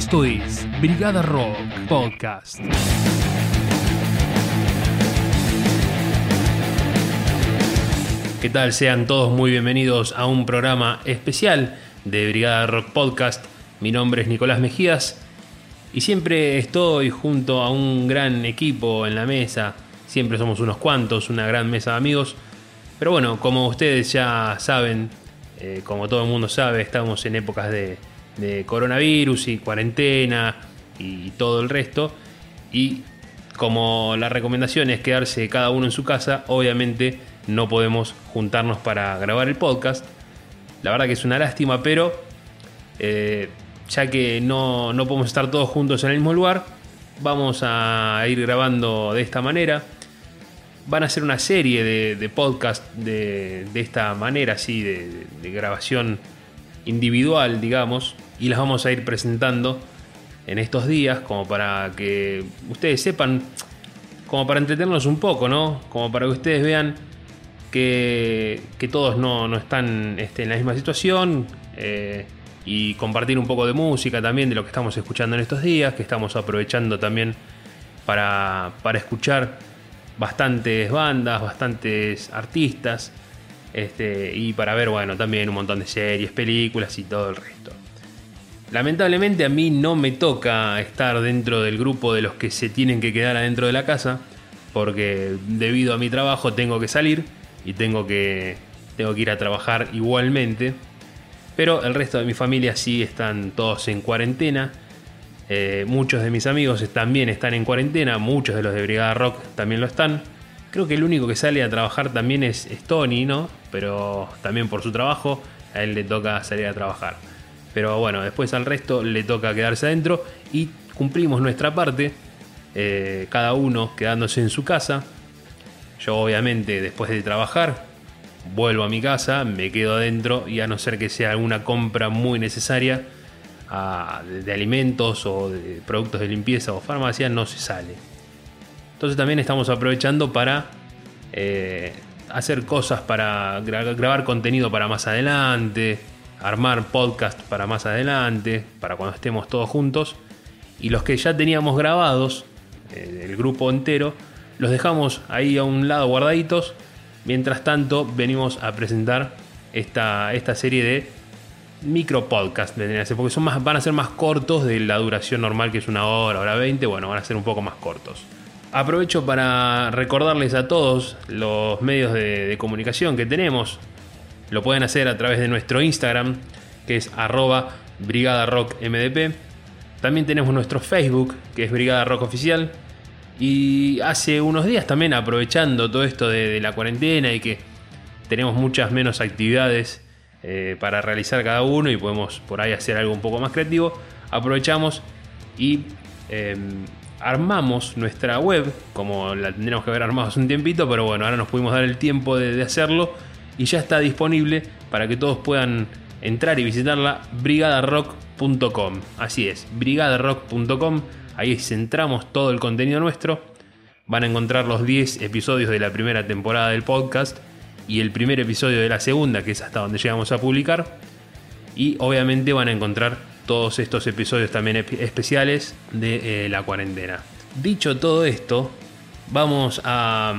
Esto es Brigada Rock Podcast. ¿Qué tal? Sean todos muy bienvenidos a un programa especial de Brigada Rock Podcast. Mi nombre es Nicolás Mejías y siempre estoy junto a un gran equipo en la mesa. Siempre somos unos cuantos, una gran mesa de amigos. Pero bueno, como ustedes ya saben, eh, como todo el mundo sabe, estamos en épocas de, de coronavirus y cuarentena y todo el resto. Y como la recomendación es quedarse cada uno en su casa, obviamente no podemos juntarnos para grabar el podcast. La verdad que es una lástima, pero eh, ya que no, no, podemos estar todos juntos en el mismo lugar, vamos a ir grabando de esta manera. Van a ser una serie de, de podcast de, de, esta manera, así, de grabación individual, digamos, y las vamos a ir presentando en estos días, como para que ustedes sepan, como para entretenernos un poco, ¿no? Como para que ustedes vean que, que todos no, no están este, en la misma situación eh, y compartir un poco de música también de lo que estamos escuchando en estos días, que estamos aprovechando también para, para escuchar bastantes bandas, bastantes artistas este, y para ver, bueno, también un montón de series, películas y todo el resto. Lamentablemente a mí no me toca estar dentro del grupo de los que se tienen que quedar adentro de la casa, porque debido a mi trabajo tengo que salir y tengo que, tengo que ir a trabajar igualmente. Pero el resto de mi familia sí están todos en cuarentena. Eh, muchos de mis amigos también están en cuarentena, muchos de los de Brigada Rock también lo están. Creo que el único que sale a trabajar también es, es Tony, ¿no? Pero también por su trabajo a él le toca salir a trabajar. Pero bueno, después al resto le toca quedarse adentro y cumplimos nuestra parte, eh, cada uno quedándose en su casa. Yo obviamente después de trabajar vuelvo a mi casa, me quedo adentro y a no ser que sea alguna compra muy necesaria de, de alimentos o de productos de limpieza o farmacia, no se sale. Entonces también estamos aprovechando para eh, hacer cosas para gra grabar contenido para más adelante, armar podcast para más adelante, para cuando estemos todos juntos. Y los que ya teníamos grabados, eh, el grupo entero, los dejamos ahí a un lado guardaditos. Mientras tanto, venimos a presentar esta, esta serie de micro podcast, porque son más, van a ser más cortos de la duración normal que es una hora, hora 20. Bueno, van a ser un poco más cortos. Aprovecho para recordarles a todos los medios de, comunicación que tenemos. Lo pueden hacer a través de nuestro Instagram, que es arroba Brigada Rock MDP. También tenemos nuestro Facebook, que es Brigada Rock Oficial. Y hace unos días también, aprovechando todo esto de, la cuarentena y que tenemos muchas menos actividades eh, para realizar cada uno y podemos por ahí hacer algo un poco más creativo, aprovechamos y eh, armamos nuestra web, como la tendríamos que haber armado hace un tiempito, pero bueno, ahora nos pudimos dar el tiempo de, de hacerlo y ya está disponible para que todos puedan entrar y visitarla brigadarock.com. Así es, brigadarock.com. Ahí centramos todo el contenido nuestro. Van a encontrar los 10 episodios de la primera temporada del podcast y el primer episodio de la segunda, que es hasta donde llegamos a publicar. Y obviamente van a encontrar todos estos episodios también especiales de eh, la cuarentena. Dicho todo esto, vamos a,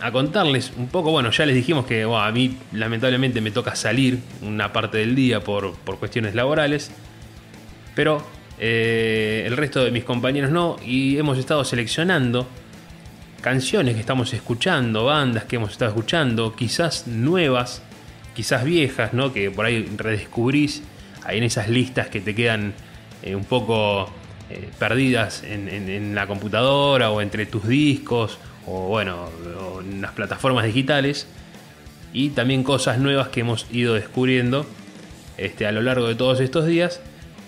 a, contarles un poco, bueno, ya les dijimos que a mí lamentablemente me toca salir una parte del día por, por cuestiones laborales, pero eh, el resto de mis compañeros no, y hemos estado seleccionando canciones que estamos escuchando, bandas que hemos estado escuchando, quizás nuevas, quizás viejas, ¿no? Que por ahí redescubrís en esas listas que te quedan eh, un poco eh, perdidas en, la computadora o entre tus discos o bueno, en las plataformas digitales y también cosas nuevas que hemos ido descubriendo este, a lo largo de todos estos días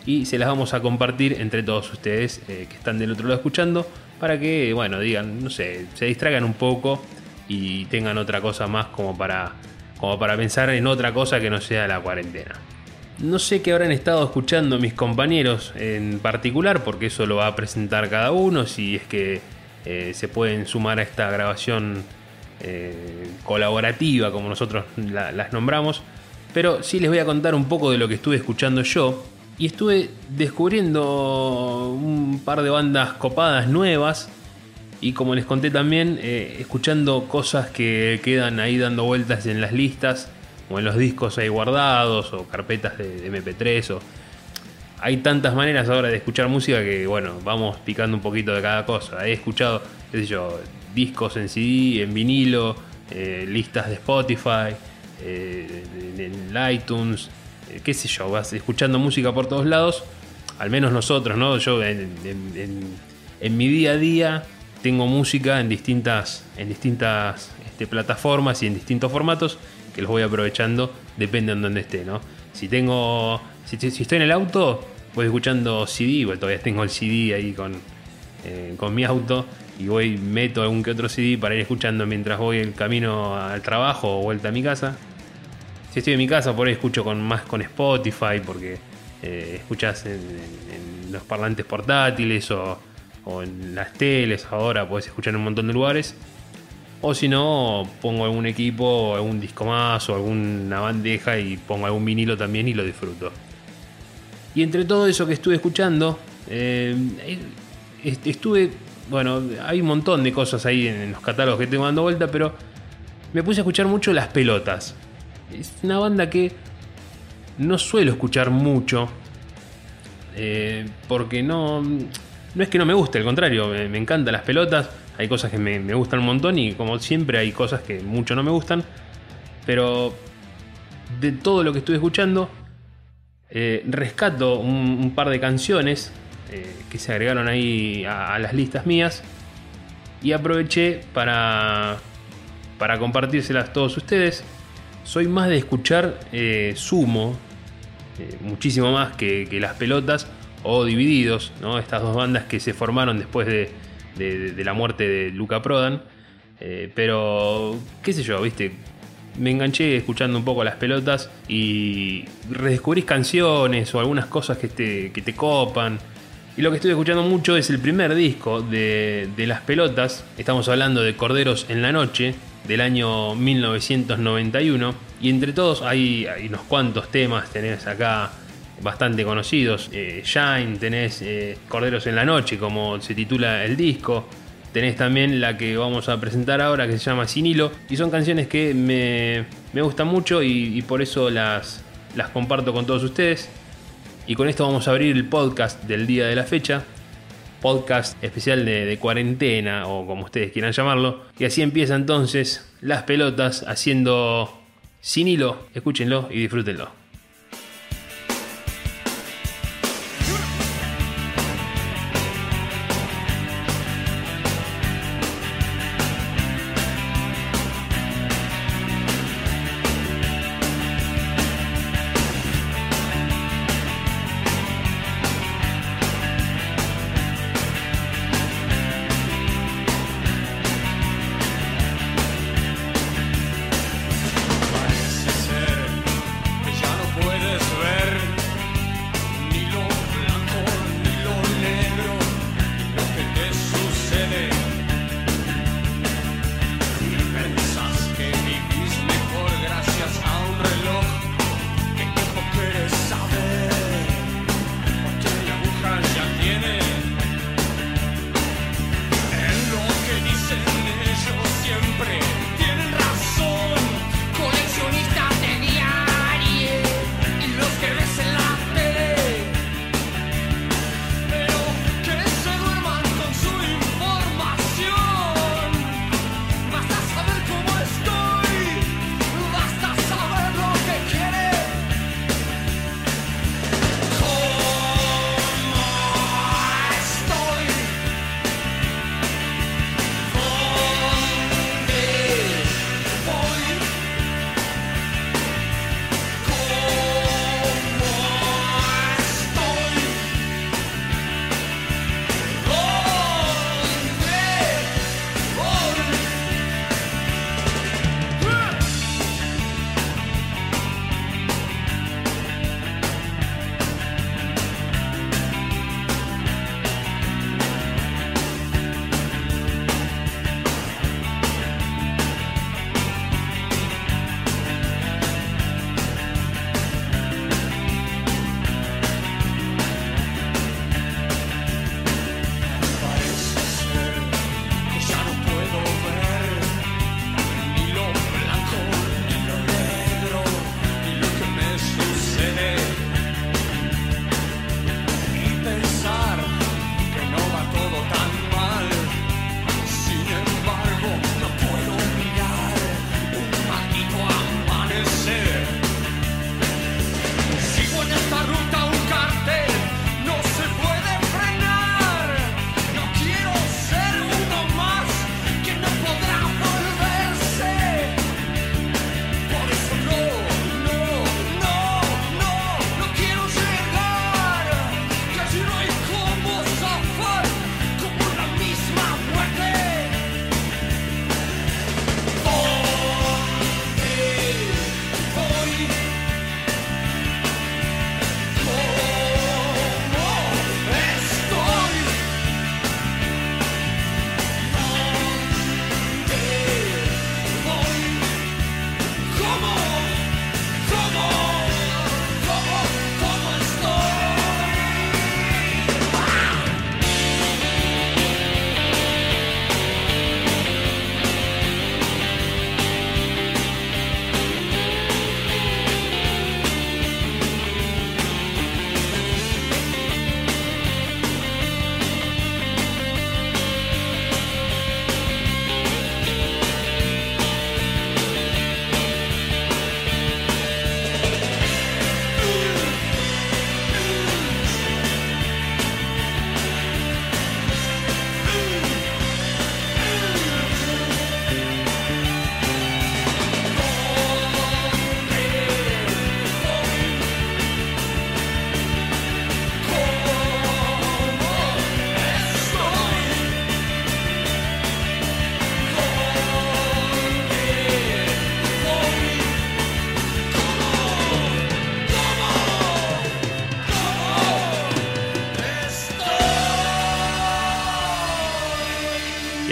y se las vamos a compartir entre todos ustedes eh, que están del otro lado escuchando para que, bueno, digan, no sé, se distraigan un poco y tengan otra cosa más como para, como para pensar en otra cosa que no sea la cuarentena. No sé qué habrán estado escuchando mis compañeros en particular, porque eso lo va a presentar cada uno, si es que eh, se pueden sumar a esta grabación eh, colaborativa, como nosotros las nombramos. Pero sí les voy a contar un poco de lo que estuve escuchando yo. Y estuve descubriendo un par de bandas copadas nuevas. Y como les conté también, eh, escuchando cosas que quedan ahí dando vueltas en las listas, o en los discos ahí guardados, o carpetas de, MP3. O... Hay tantas maneras ahora de escuchar música que, bueno, vamos picando un poquito de cada cosa. He escuchado, qué yo, discos en CD, en vinilo, eh, listas de Spotify, eh, en, iTunes, eh, qué sé yo, vas escuchando música por todos lados, al menos nosotros, ¿no? Yo en, mi día a día tengo música en distintas, en distintas este, plataformas y en distintos formatos que los voy aprovechando, depende en donde esté, ¿no? Si tengo, si, estoy en el auto, voy escuchando CD, porque todavía tengo el CD ahí con, con mi auto y voy, meto algún que otro CD para ir escuchando mientras voy el camino al trabajo o vuelta a mi casa. Si estoy en mi casa, por ahí escucho con, más con Spotify porque eh, escuchas en, los parlantes portátiles o, en las teles ahora, puedes escuchar en un montón de lugares. O si no, pongo algún equipo, algún disco más o alguna bandeja y pongo algún vinilo también y lo disfruto. Y entre todo eso que estuve escuchando, eh, estuve bueno, hay un montón de cosas ahí en los catálogos que tengo dando vuelta, pero me puse a escuchar mucho Las Pelotas. Es una banda que no suelo escuchar mucho, eh, porque no, no es que no me guste, al contrario, me, encantan las pelotas, hay cosas que me, gustan un montón y como siempre hay cosas que mucho no me gustan, pero de todo lo que estuve escuchando, eh, rescato un, par de canciones eh, que se agregaron ahí a, las listas mías. Y aproveché para, para compartírselas todos ustedes. Soy más de escuchar eh, Sumo, muchísimo más que, las pelotas o Divididos, ¿no? estas dos bandas que se formaron después de, de, la muerte de Luca Prodan. pero, qué sé yo, viste, me enganché escuchando un poco las pelotas y redescubrís canciones o algunas cosas que te, que te copan. Y lo que estoy escuchando mucho es el primer disco de, Las Pelotas. Estamos hablando de Corderos en la Noche, del año 1991. Y entre todos hay, unos cuantos temas, tenés acá bastante conocidos. Eh, Shine, tenés eh, Corderos en la Noche, como se titula el disco. Tenés también la que vamos a presentar ahora, que se llama Sin Hilo. Y son canciones que me, gustan mucho y, por eso las, las comparto con todos ustedes. Y con esto vamos a abrir el podcast del día de la fecha. Podcast especial de, cuarentena o como ustedes quieran llamarlo. Y así empieza entonces las pelotas haciendo sin hilo. Escúchenlo y disfrútenlo.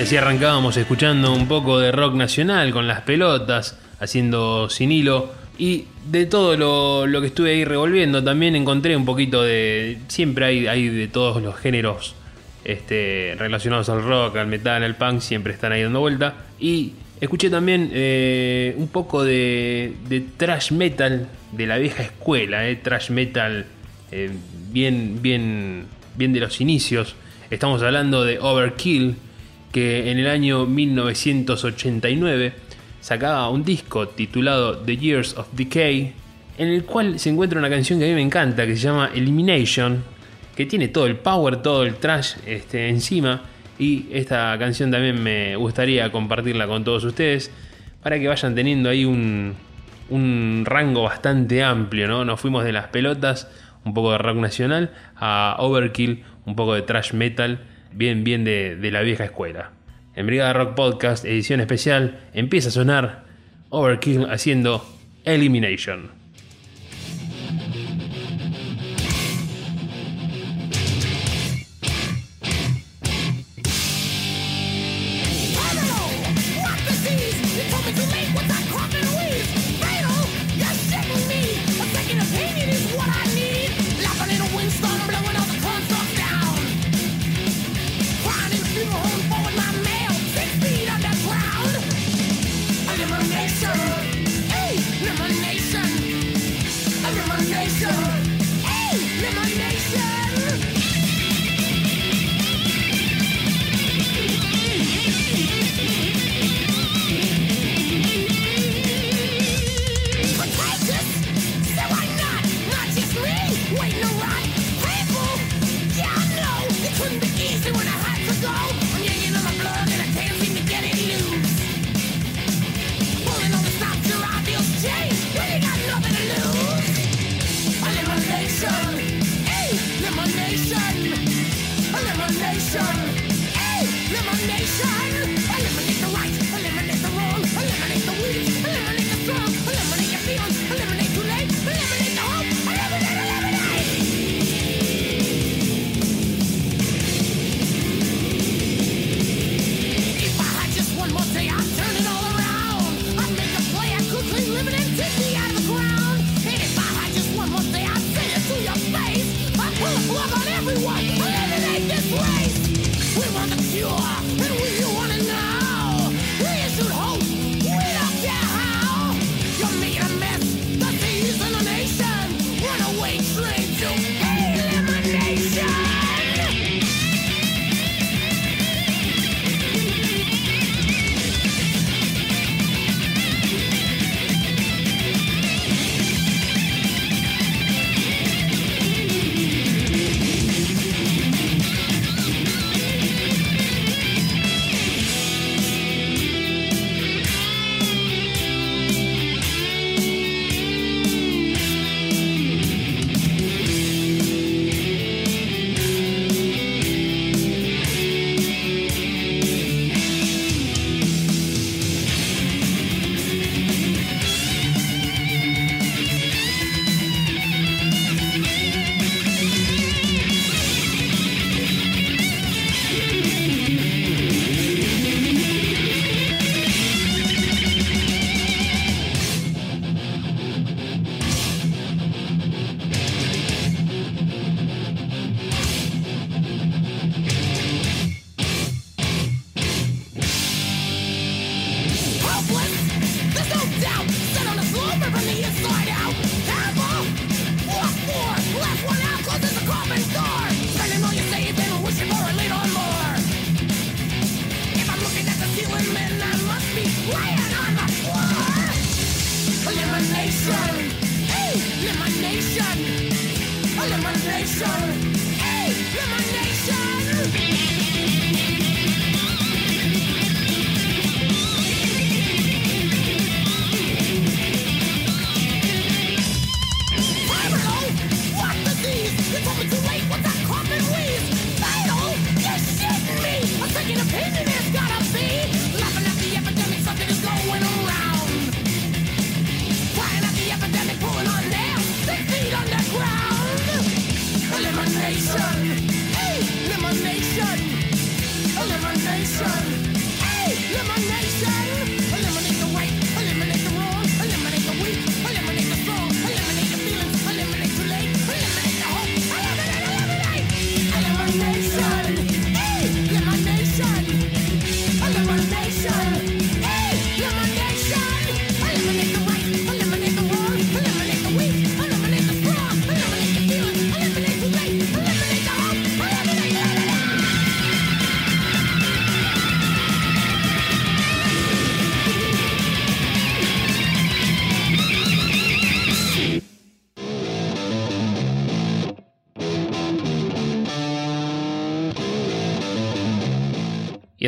Y así arrancábamos escuchando un poco de rock nacional con las pelotas, haciendo sin hilo. Y de todo lo, que estuve ahí revolviendo, también encontré un poquito de. Siempre hay, hay de todos los géneros este, relacionados al rock, al metal, al punk, siempre están ahí dando vuelta. Y escuché también eh, un poco de, de, trash metal de la vieja escuela, eh, trash metal eh, bien, bien, bien de los inicios. Estamos hablando de Overkill que en el año 1989 sacaba un disco titulado The Years of Decay, en el cual se encuentra una canción que a mí me encanta, que se llama Elimination, que tiene todo el power, todo el trash este, encima, y esta canción también me gustaría compartirla con todos ustedes, para que vayan teniendo ahí un, un rango bastante amplio, ¿no? Nos fuimos de las pelotas, un poco de rock nacional, a Overkill, un poco de trash metal, bien, bien de, de la vieja escuela. En Brigada Rock Podcast, edición especial, empieza a sonar Overkill haciendo Elimination.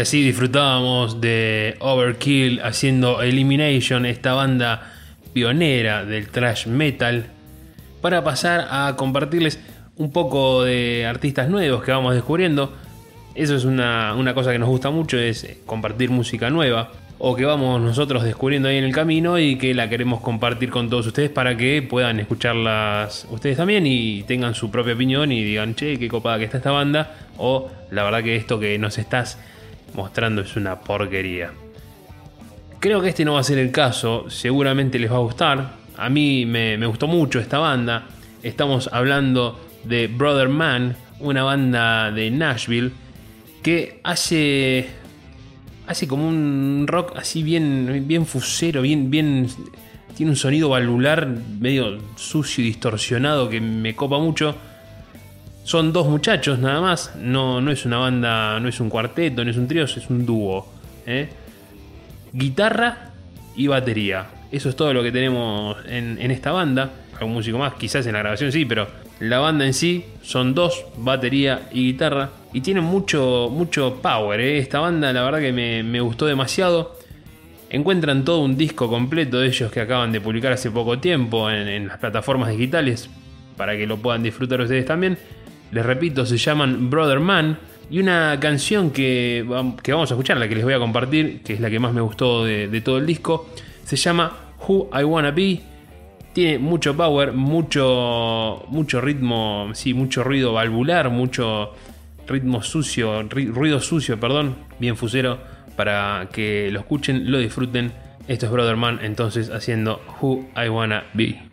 Así disfrutábamos de Overkill haciendo Elimination, esta banda pionera del thrash metal, para pasar a compartirles un poco de artistas nuevos que vamos descubriendo. Eso es una, una cosa que nos gusta mucho, es compartir música nueva o que vamos nosotros descubriendo ahí en el camino y que la queremos compartir con todos ustedes para que puedan escucharlas ustedes también y tengan su propia opinión y digan, che, qué copada que está esta banda, o la verdad que esto que nos estás mostrando es una porquería. Creo que este no va a ser el caso, seguramente les va a gustar. A mí me, gustó mucho esta banda. Estamos hablando de Brother Man, una banda de Nashville que hace hace como un rock así bien, bien fusero, bien, bien. Tiene un sonido valvular medio sucio y distorsionado que me copa mucho. Son dos muchachos nada más. No, no es una banda, no es un cuarteto, no es un trío, es un dúo. ¿eh? Guitarra y batería. Eso es todo lo que tenemos en, en esta banda. Algún músico más, quizás en la grabación sí, pero la banda en sí son dos, batería y guitarra. Y tiene mucho, mucho power. ¿eh? Esta banda la verdad que me, gustó demasiado. Encuentran todo un disco completo de ellos que acaban de publicar hace poco tiempo en, las plataformas digitales para que lo puedan disfrutar ustedes también. Les repito, se llaman Brother Man. Y una canción que, vamos a escuchar, la que les voy a compartir, que es la que más me gustó de, de todo el disco, se llama Who I Wanna Be tiene mucho power, mucho, mucho ritmo, sí, mucho ruido valvular, mucho ritmo sucio, ruido sucio, perdón, bien fusero, para que lo escuchen, lo disfruten. Esto es Brother Man, entonces haciendo Who I Wanna Be.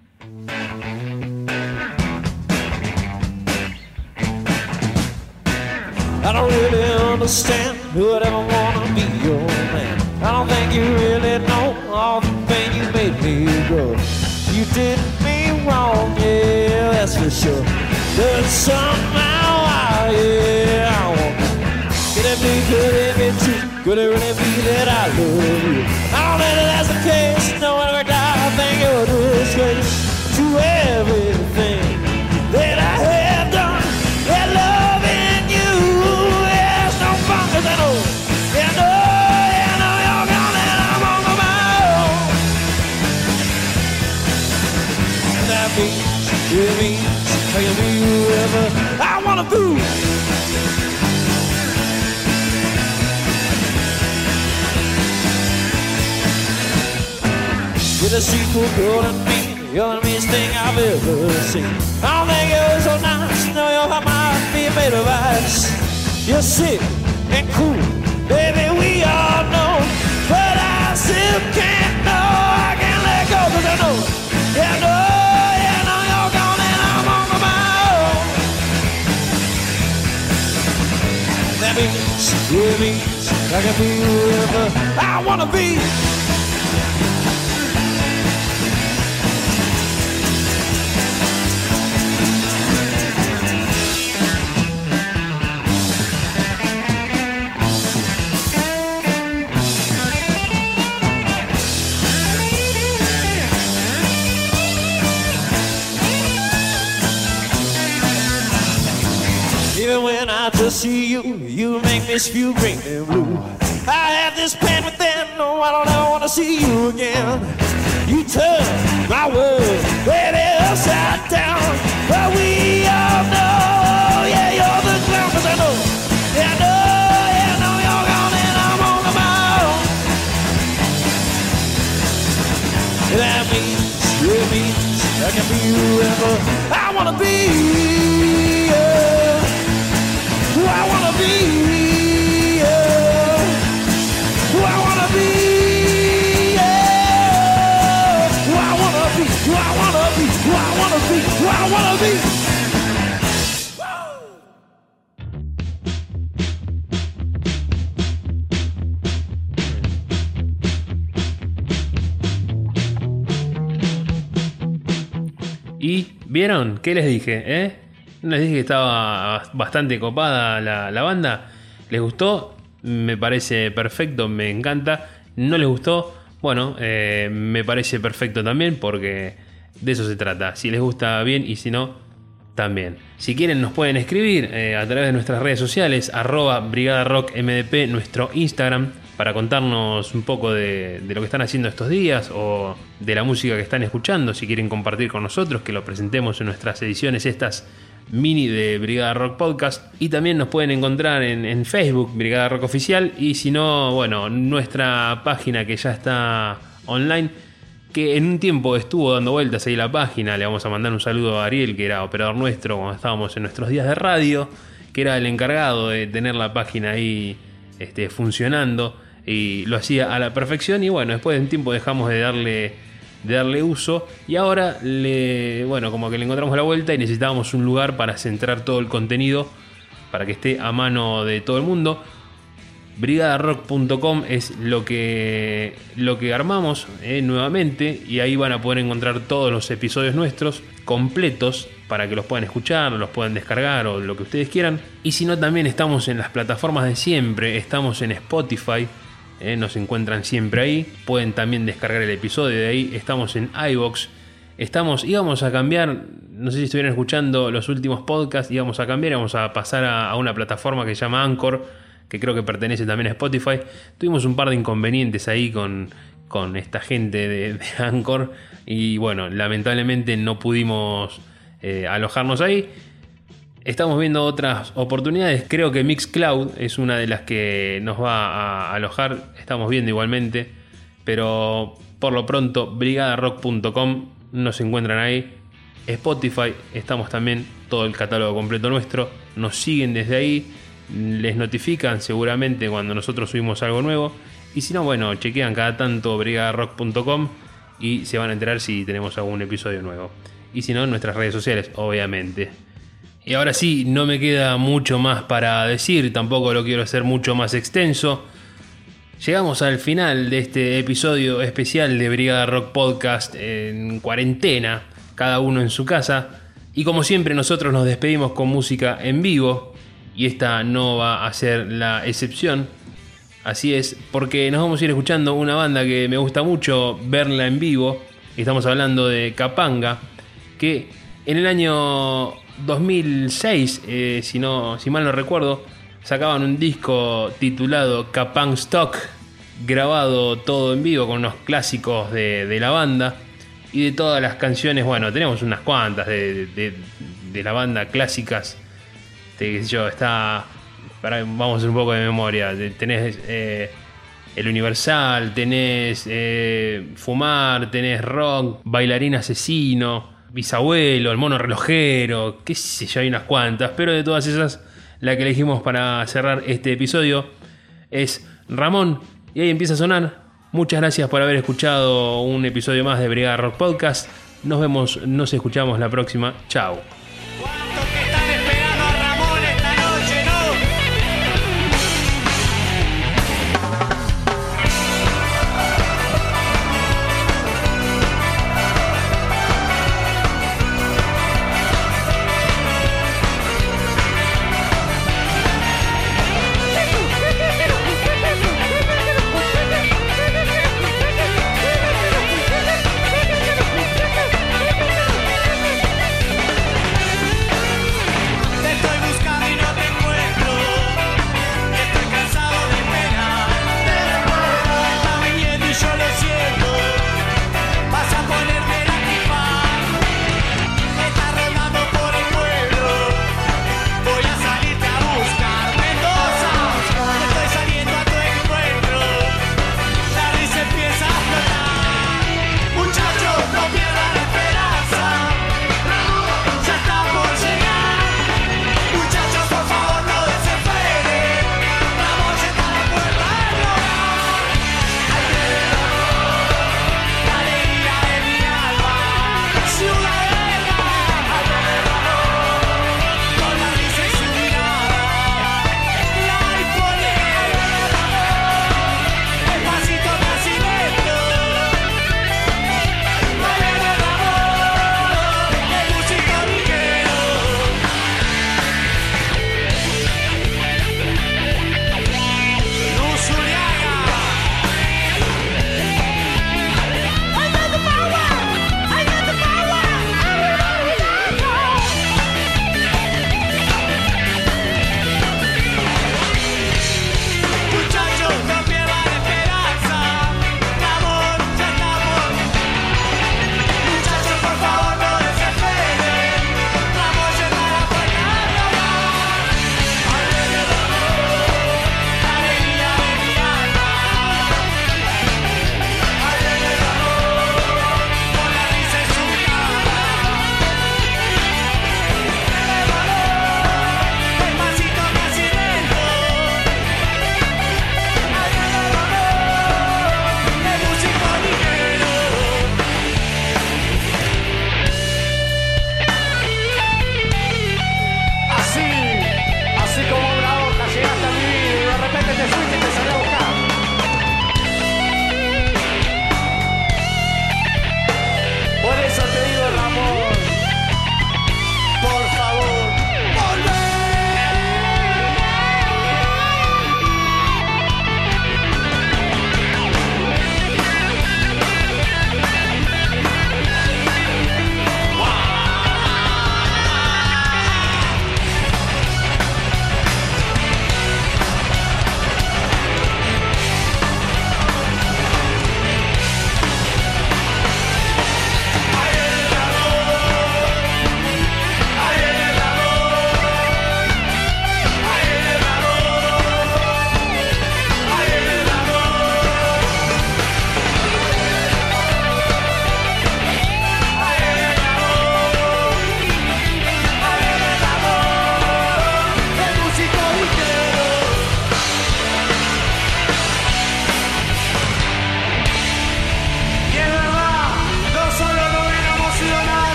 I don't really understand who I wanna be your man. I don't think you really know all the things you made me go. You did me wrong, yeah, that's for sure. But somehow, I, yeah, I want Could it be, could it be true? Could it really be that I love you? I don't that that's the case. No one ever died. I think you're a disgrace to everything whoever I wanna be. With a sequel calling me, you're the meanest thing I've ever seen. I think you're so nice, you know your might be made of ice. You're sick and cool, baby, it means I can be whoever I wanna be. To see you. You make me feel green and blue. I have this pain within. No, I don't ever want to see you again. You turn my world, baby, upside down. But we all know, yeah, you're the clown, cause I know, yeah, I know, yeah, I you're gone and I'm on the mound. That means, it means I can be whoever I wanna be. Vieron? ¿Qué les dije? ¿Eh? Les dije que estaba bastante copada la, banda. ¿Les gustó? Me parece perfecto, me encanta. ¿No les gustó? Bueno, eh, me parece perfecto también porque de eso se trata. Si les gusta bien y si no, también. Si quieren nos pueden escribir eh, a través de nuestras redes sociales, arroba Brigada Rock MDP, nuestro Instagram, para contarnos un poco de, lo que están haciendo estos días o de la música que están escuchando, si quieren compartir con nosotros, que lo presentemos en nuestras ediciones estas mini de Brigada Rock Podcast. Y también nos pueden encontrar en, en, Facebook, Brigada Rock Oficial. Y si no, bueno, nuestra página que ya está online, que en un tiempo estuvo dando vueltas ahí la página. Le vamos a mandar un saludo a Ariel, que era operador nuestro cuando estábamos en nuestros días de radio, que era el encargado de tener la página ahí este, funcionando. Y lo hacía a la perfección. Y bueno, después de un tiempo dejamos de darle de darle uso y ahora le bueno como que le encontramos la vuelta y necesitábamos un lugar para centrar todo el contenido para que esté a mano de todo el mundo brigadarock.com es lo que lo que armamos eh, nuevamente y ahí van a poder encontrar todos los episodios nuestros completos para que los puedan escuchar, los puedan descargar o lo que ustedes quieran. Y si no, también estamos en las plataformas de siempre, estamos en Spotify, eh, nos encuentran siempre ahí. Pueden también descargar el episodio de ahí. Estamos en iBox. Estamos, íbamos a cambiar, no sé si estuvieron escuchando los últimos podcasts, íbamos a cambiar, íbamos a pasar a, una plataforma que se llama Anchor, que creo que pertenece también a Spotify. Tuvimos un par de inconvenientes ahí con, con esta gente de, de, Anchor y bueno, lamentablemente no pudimos eh, alojarnos ahí. Estamos viendo otras oportunidades. Creo que Mixcloud es una de las que nos va a alojar. Estamos viendo igualmente. Pero por lo pronto, brigadarock.com nos encuentran ahí. Spotify, estamos también todo el catálogo completo nuestro. Nos siguen desde ahí. Les notifican seguramente cuando nosotros subimos algo nuevo. Y si no, bueno, chequean cada tanto brigadarock.com y se van a enterar si tenemos algún episodio nuevo. Y si no, en nuestras redes sociales, obviamente. Y ahora sí, no me queda mucho más para decir, tampoco lo quiero hacer mucho más extenso. Llegamos al final de este episodio especial de Brigada Rock Podcast en cuarentena, cada uno en su casa. Y como siempre nosotros nos despedimos con música en vivo, y esta no va a ser la excepción. Así es, porque nos vamos a ir escuchando una banda que me gusta mucho verla en vivo. Estamos hablando de Capanga, que en el año 2006, eh, si, no, si mal no recuerdo, sacaban un disco titulado Capang Stock, grabado todo en vivo con unos clásicos de, la banda. Y de todas las canciones, bueno, tenemos unas cuantas de, de, la banda clásicas. Yo, está. Vamos a hacer un poco de memoria. Tenés eh, El Universal, tenés eh, Fumar, tenés Rock, Bailarín Asesino bisabuelo, el mono relojero, qué sé yo, hay unas cuantas, pero de todas esas, la que elegimos para cerrar este episodio es Ramón, y ahí empieza a sonar. Muchas gracias por haber escuchado un episodio más de Brigada Rock Podcast. Nos vemos, nos escuchamos la próxima. Chao.